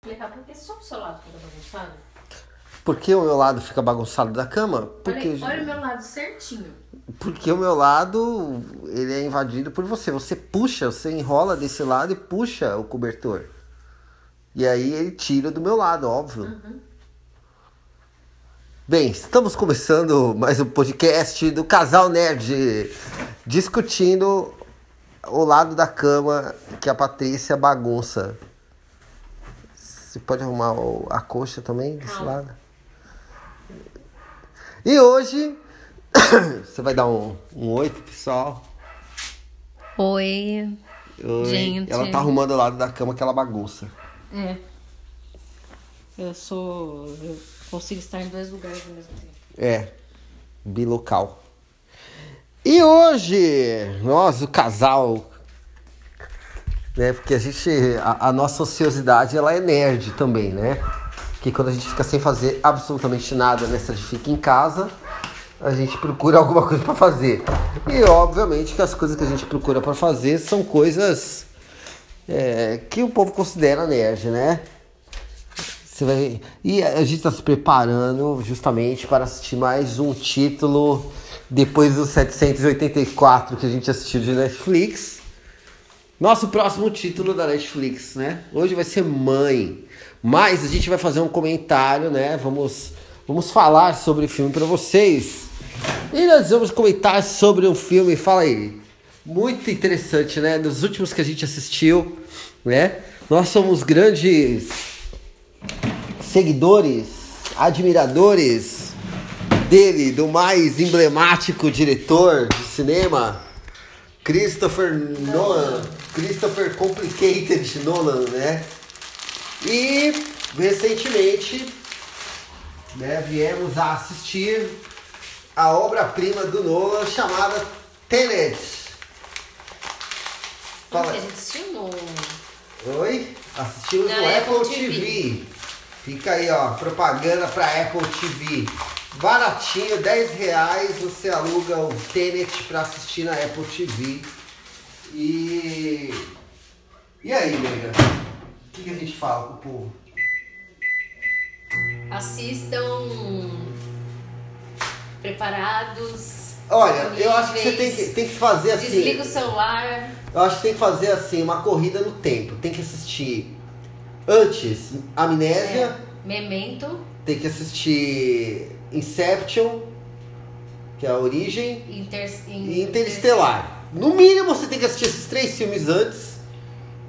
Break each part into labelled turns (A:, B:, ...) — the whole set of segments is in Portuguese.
A: explicar por que só o seu lado fica bagunçado?
B: Por que o meu lado fica bagunçado da cama? Porque,
A: Olha, olha o meu lado certinho.
B: porque o meu lado ele é invadido por você. Você puxa, você enrola desse lado e puxa o cobertor. E aí ele tira do meu lado, óbvio. Bem, estamos começando mais um podcast do Casal Nerd, discutindo o lado da cama que a Patrícia bagunça. Pode arrumar a coxa também desse lado? E hoje você vai dar um, um oi pro pessoal.
A: Oi.
B: Oi.
A: Gente.
B: Ela tá arrumando o lado da cama que ela bagunça.
A: É. Eu sou. Eu consigo estar em dois lugares ao mesmo tempo.
B: É, bilocal. E hoje, nós, o casal, né? Porque a gente, a, a nossa ociosidade, ela é nerd também, né? Que quando a gente fica sem fazer absolutamente nada nessa de fica em casa, a gente procura alguma coisa pra fazer. E obviamente que as coisas que a gente procura pra fazer são coisas é, que o povo considera nerd, né? Você vai... E a gente está se preparando justamente para assistir mais um título depois dos 784 que a gente assistiu de Netflix. Nosso próximo título da Netflix, né? Hoje vai ser Mãe. Mas a gente vai fazer um comentário, né? Vamos, vamos falar sobre o filme para vocês. E nós vamos comentar sobre um filme, fala aí. Muito interessante, né? Dos últimos que a gente assistiu, né? Nós somos grandes seguidores, admiradores dele, do mais emblemático diretor de cinema, Christopher Nolan, Christopher Complicated Nolan, né? E recentemente, né, viemos a assistir a obra-prima do Nolan chamada Tenet. Fala.
A: a gente assistiu no.
B: Oi? Assistimos
A: Na
B: no Apple,
A: Apple
B: TV.
A: TV.
B: Fica aí, ó, propaganda pra Apple TV. Baratinho, 10 reais, você aluga o Tenet pra assistir na Apple TV. E. E aí, nega? O que, que a gente fala pro povo?
A: Assistam. Preparados.
B: Olha, eu acho que você tem que, tem que fazer assim.
A: Desliga o celular.
B: Eu acho que tem que fazer assim, uma corrida no tempo. Tem que assistir antes Amnésia.
A: É, Memento.
B: Tem que assistir Inception, que é a origem,
A: Inter...
B: e Interestelar. No mínimo você tem que assistir esses três filmes antes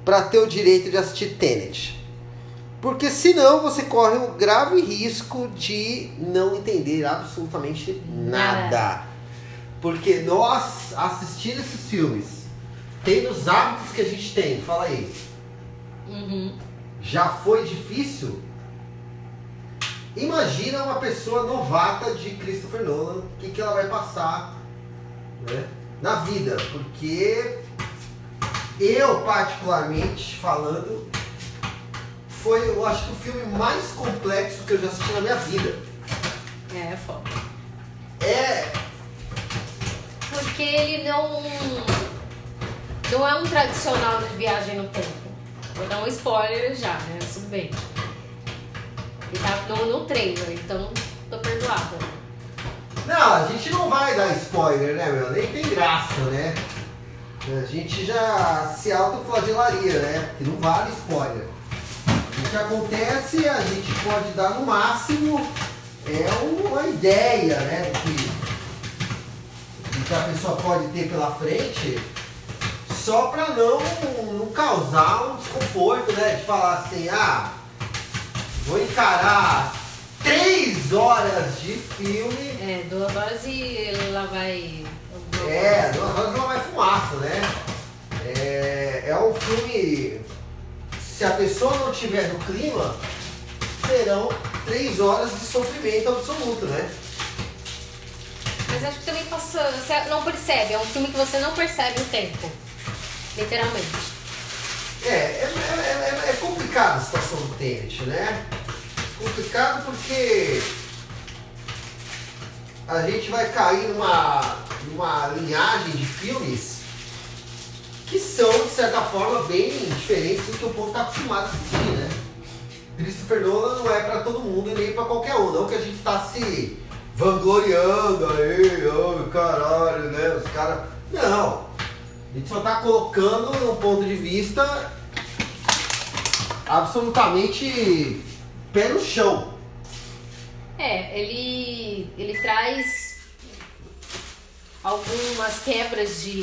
B: para ter o direito de assistir Tenet. Porque senão você corre o grave risco de não entender absolutamente nada.
A: Nada.
B: Porque nós assistir esses filmes, tendo os hábitos que a gente tem, fala aí,
A: Uhum.
B: já foi difícil. Imagina uma pessoa novata de Christopher Nolan, o que, que ela vai passar né, na vida. Porque eu, particularmente falando, foi, eu acho que o filme mais complexo que eu já assisti na minha vida.
A: É, é foda.
B: É,
A: Porque ele não. Não é um tradicional de viagem no tempo. Vou dar um spoiler já, né? Tudo bem. Ele tá no, no trailer, então tô perdoada.
B: Não, a gente não vai dar spoiler, né, meu? Nem tem graça, né? A gente já se autoflagelaria, né? Porque não vale spoiler. O que acontece, a gente pode dar no máximo é uma ideia, né? Do que, a pessoa pode ter pela frente, só pra não, não causar um desconforto, né? De falar assim, ah, vou encarar três horas de filme
A: É, duas horas e lá vai.
B: é, duas horas não vai fumaça, né? É, é um filme. Se a pessoa não tiver no clima, serão três horas de sofrimento absoluto, né?
A: Mas acho que também passa. Você não percebe, é um filme que você não percebe o tempo. Literalmente.
B: É, é, é, é- é complicada a situação do Tenet, né? Complicado porque a gente vai cair numa, numa linhagem de filmes que são, de certa forma, bem diferentes do que o povo está acostumado a assistir, né? Christopher Nolan não é pra todo mundo e nem pra qualquer um. Não que a gente tá se vangloriando aí, oh, caralho, né? Os caras. Não. A gente só tá colocando um ponto de vista absolutamente pé no chão.
A: É, ele, ele traz algumas quebras de,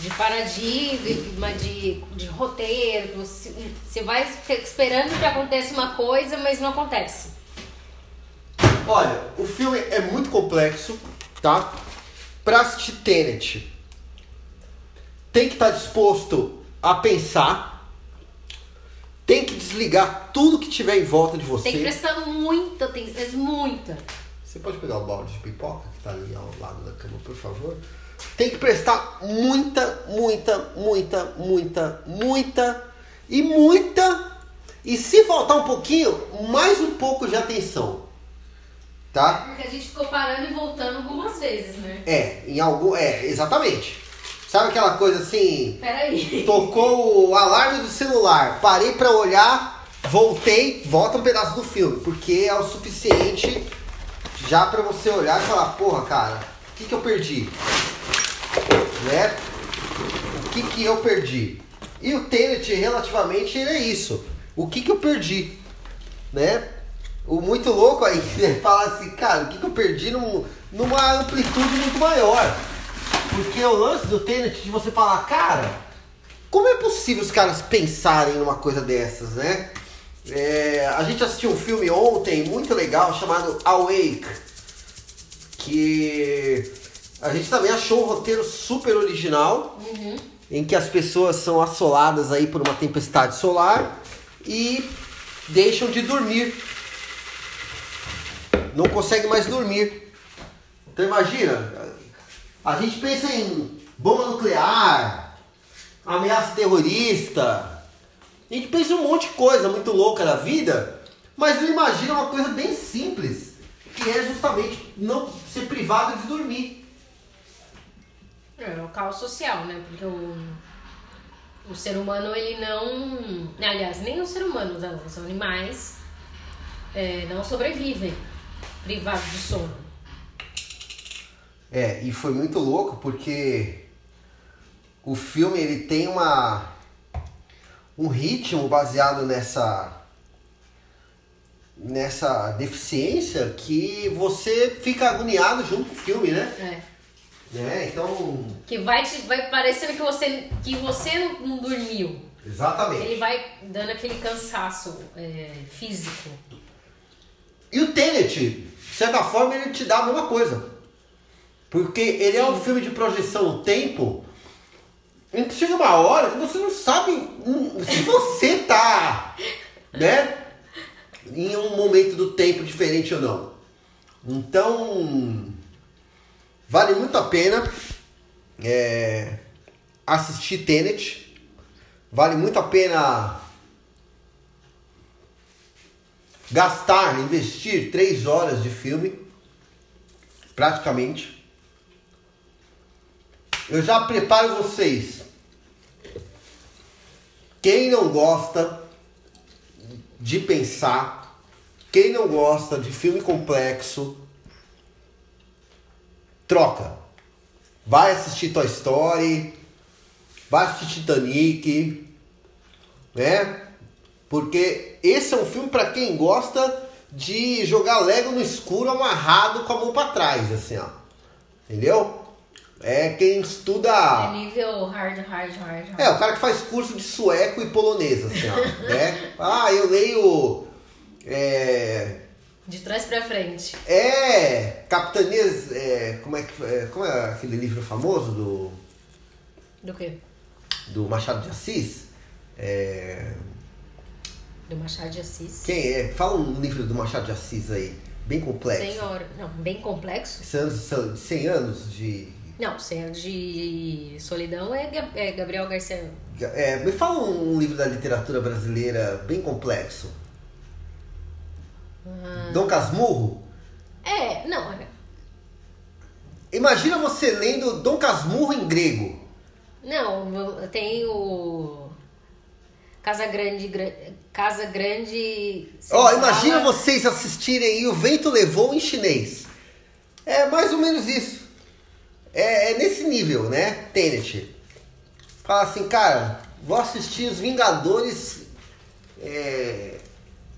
A: de paradigma, de, de roteiro. Você, você vai esperando que aconteça uma coisa, mas não acontece.
B: Olha, o filme é muito complexo, tá? Pra assistir Tenet, tem que estar tá disposto a pensar, tem que desligar tudo que tiver em volta de você.
A: Tem que prestar muita atenção, muita.
B: Você pode pegar o balde de pipoca que tá ali ao lado da cama, por favor? Tem que prestar muita, muita, muita, muita, muita e muita. E se faltar um pouquinho, mais um pouco de atenção. Tá?
A: Porque a gente ficou parando e voltando algumas vezes, né?
B: É, em algum. É, exatamente. Sabe aquela coisa assim?
A: Peraí.
B: Tocou o alarme do celular, parei pra olhar, voltei, volta um pedaço do filme, porque é o suficiente já pra você olhar e falar, porra, cara, o que, que eu perdi? Né? O que, que eu perdi? E o Tenet, relativamente, ele é isso. O que, que eu perdi? Né? O muito louco aí é falar assim, cara, o que, que eu perdi num, numa amplitude muito maior. Porque o lance do Tenet de você falar, cara, como é possível os caras pensarem numa coisa dessas, né? É, a gente assistiu um filme ontem muito legal chamado Awake, que a gente também achou um roteiro super original,
A: Uhum.
B: em que as pessoas são assoladas aí por uma tempestade solar e deixam de dormir. Não conseguem mais dormir. Então imagina, a gente pensa em bomba nuclear, ameaça terrorista, a gente pensa em um monte de coisa muito louca na vida, mas não imagina uma coisa bem simples, que é justamente não ser privado de dormir.
A: É o caos social, né? Porque o, o ser humano, ele não. Aliás, nem o ser humano, os animais é, não sobrevivem privados de sono.
B: É, e foi muito louco porque o filme ele tem uma um ritmo baseado nessa nessa deficiência que você fica agoniado junto com o filme, né?
A: É.
B: né? Então,
A: Que vai, te, vai parecendo que você, que você não, não dormiu.
B: exatamente.
A: Ele vai dando aquele cansaço é, físico.
B: E o Tenet, de certa forma, ele te dá a mesma coisa. Porque ele é um filme de projeção no tempo em que chega uma hora que você não sabe se você tá, né, em um momento do tempo diferente ou não. Então, vale muito a pena é, assistir Tenet. Vale muito a pena gastar, investir três horas de filme, praticamente. Eu já preparo vocês. Quem não gosta de pensar, quem não gosta de filme complexo, troca. Vai assistir Toy Story, vai assistir Titanic, né? Porque esse é um filme para quem gosta de jogar Lego no escuro amarrado com a mão para trás, assim, ó. Entendeu? É quem estuda.
A: É nível hard, hard, hard, hard.
B: É, o cara que faz curso de sueco e polonês, assim, ó. né? Ah, eu leio. É.
A: De trás pra frente.
B: É. Capitanias. É, como, é que, é, como é aquele livro famoso do,
A: Do quê?
B: do Machado de Assis? É,
A: Do Machado de Assis.
B: quem é? Fala um livro do Machado de Assis aí, bem complexo.
A: Não, bem complexo.
B: 100 anos, são 100 anos de.
A: Não, Senhor de Solidão é, é Gabriel Garcia.
B: É, me fala um livro da literatura brasileira bem complexo. Dom Casmurro?
A: É, não, é-
B: Imagina você lendo Dom Casmurro em grego.
A: não, tem o Casa Grande, gra- Casa Grande.
B: Ó,
A: Senzala.
B: imagina vocês assistirem aí O Vento Levou em chinês. É mais ou menos isso. É, é nesse nível, né? Tenet. Fala assim, cara, vou assistir Os Vingadores é,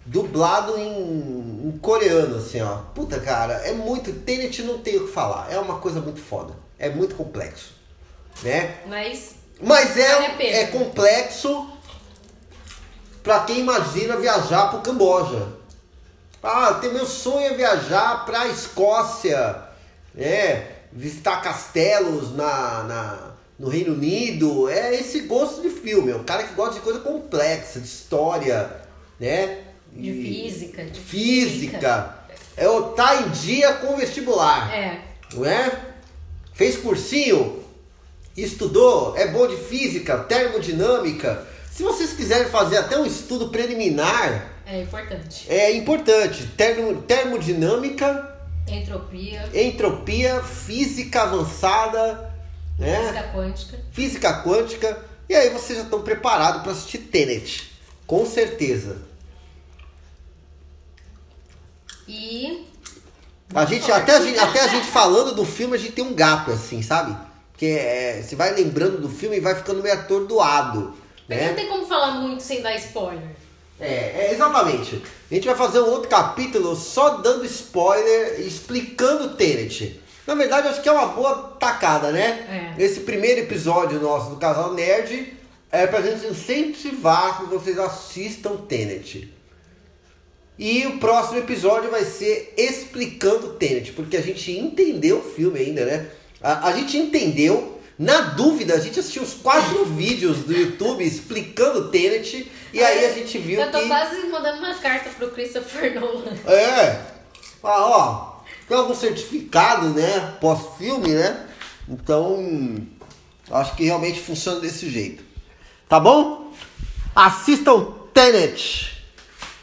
B: dublado em, em coreano, assim, ó. Puta, cara, é muito. Tenet não tem o que falar. É uma coisa muito foda. É muito complexo. Né?
A: Mas
B: Mas é, é complexo pra quem imagina viajar pro Camboja. Ah, tem meu sonho é viajar pra Escócia, né? Visitar castelos na, na, no Reino Unido. É esse gosto de filme. É o cara que gosta de coisa complexa, de história, né?
A: de
B: E-
A: física. De
B: Física. É o tá em dia com vestibular
A: É.
B: não é? Fez cursinho, estudou, é bom de física, termodinâmica. Se vocês quiserem fazer até um estudo preliminar,
A: É importante.
B: é importante. Termo, termodinâmica,
A: Entropia,
B: entropia, física avançada, né?
A: física quântica.
B: Física quântica. E aí vocês já estão preparados para assistir Tenet. Com certeza.
A: E.
B: A gente, até, a gente, até a gente falando do filme, a gente tem um gap, assim, sabe? Porque é, você vai lembrando do filme e vai ficando meio atordoado.
A: Mas não
B: Né?
A: tem como falar muito sem dar spoiler.
B: É, é, exatamente. A gente vai fazer um outro capítulo só dando spoiler e explicando o Tenet. Na verdade, acho que é uma boa tacada, né?
A: É.
B: Esse primeiro episódio nosso do Casal Nerd é pra gente incentivar que vocês assistam Tenet. E o próximo episódio vai ser explicando Tenet, porque a gente entendeu o filme ainda, né? A, a gente entendeu, na dúvida, a gente assistiu os quatro vídeos do YouTube explicando Tenet, e aí a gente viu
A: Eu tô
B: que.
A: quase mandando uma carta pro Christopher Nolan.
B: É! Ah, ó, tem algum certificado, né? Pós-filme, né? Então, acho que realmente funciona desse jeito. Tá bom? Assistam Tenet,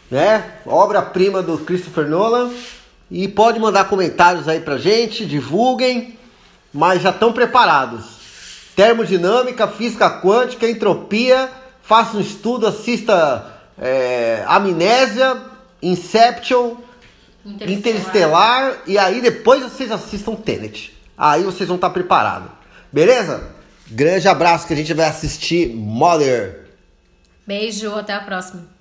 B: né? Obra-prima do Christopher Nolan. E pode mandar comentários aí pra gente, divulguem, mas já estão preparados. Termodinâmica, física quântica, entropia, faça um estudo, assista é, Amnésia, Inception, Interestelar, e aí depois vocês assistam Tenet. Aí vocês vão estar preparados. Beleza? Grande abraço que a gente vai assistir Mother.
A: Beijo, até a próxima.